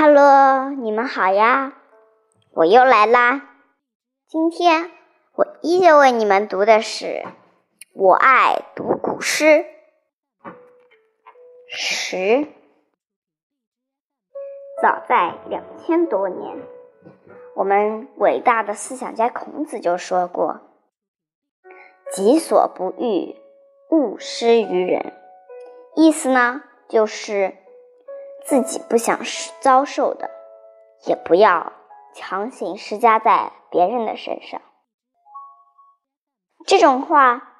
Hello，你们好呀，我又来啦。今天我依旧为你们读的是《我爱读古诗》十。早在两千多年，我们伟大的思想家孔子就说过：“己所不欲，勿施于人。”意思呢，就是自己不想遭受的，也不要强行施加在别人的身上。这种话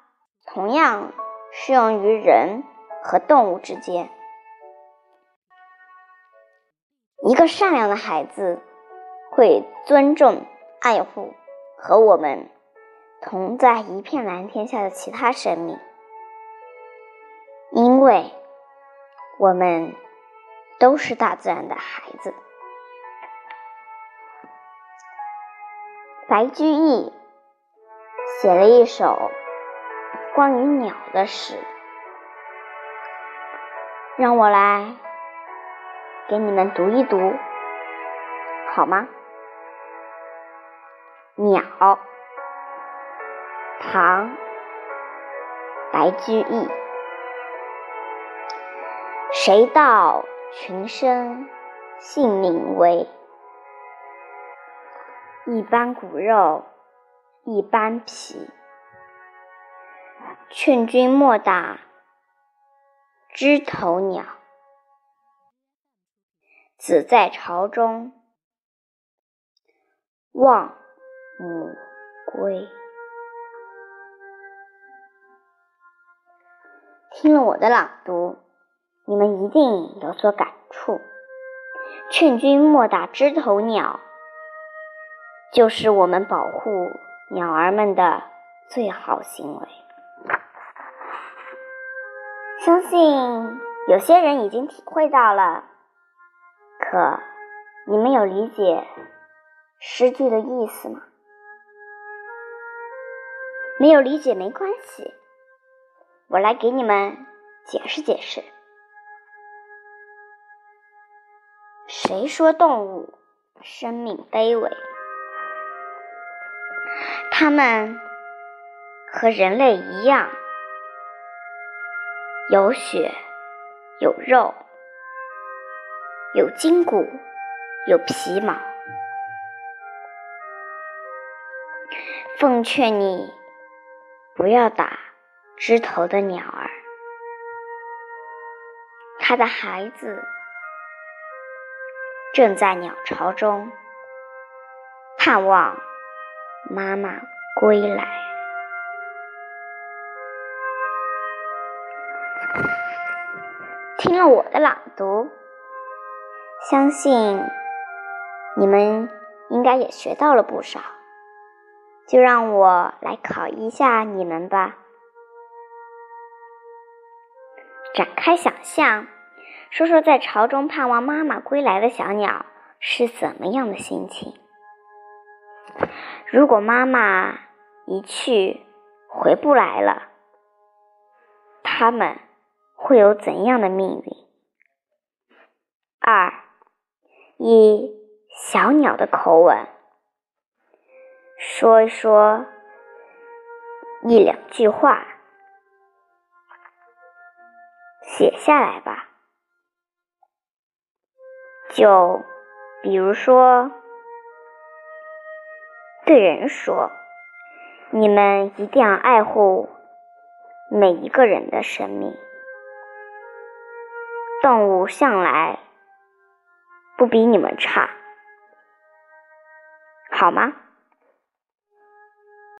同样适用于人和动物之间。一个善良的孩子会尊重、爱护和我们同在一片蓝天下的其他生命，因为我们都是大自然的孩子。白居易写了一首关于鸟的诗，让我来。给你们读一读，好吗？鸟，唐，白居易。谁道群生性命微？一般骨肉一般皮。劝君莫打枝头鸟。子在巢中望母归。听了我的朗读，你们一定有所感触。劝君莫打枝头鸟，就是我们保护鸟儿们的最好行为。相信有些人已经体会到了。可，你们有理解诗句的意思吗？没有理解没关系，我来给你们解释解释。谁说动物生命卑微？它们和人类一样，有血有肉。有筋骨，有皮毛。奉劝你不要打枝头的鸟儿，它的孩子正在鸟巢中盼望妈妈归来。听了我的朗读。相信你们应该也学到了不少，就让我来考一下你们吧。展开想象，说说在巢中盼望妈妈归来的小鸟是怎么样的心情。如果妈妈一去回不来了，它们会有怎样的命运？二。以小鸟的口吻说一说一两句话，写下来吧。就比如说，对人说：“你们一定要爱护每一个人的生命。动物向来……”不比你们差，好吗？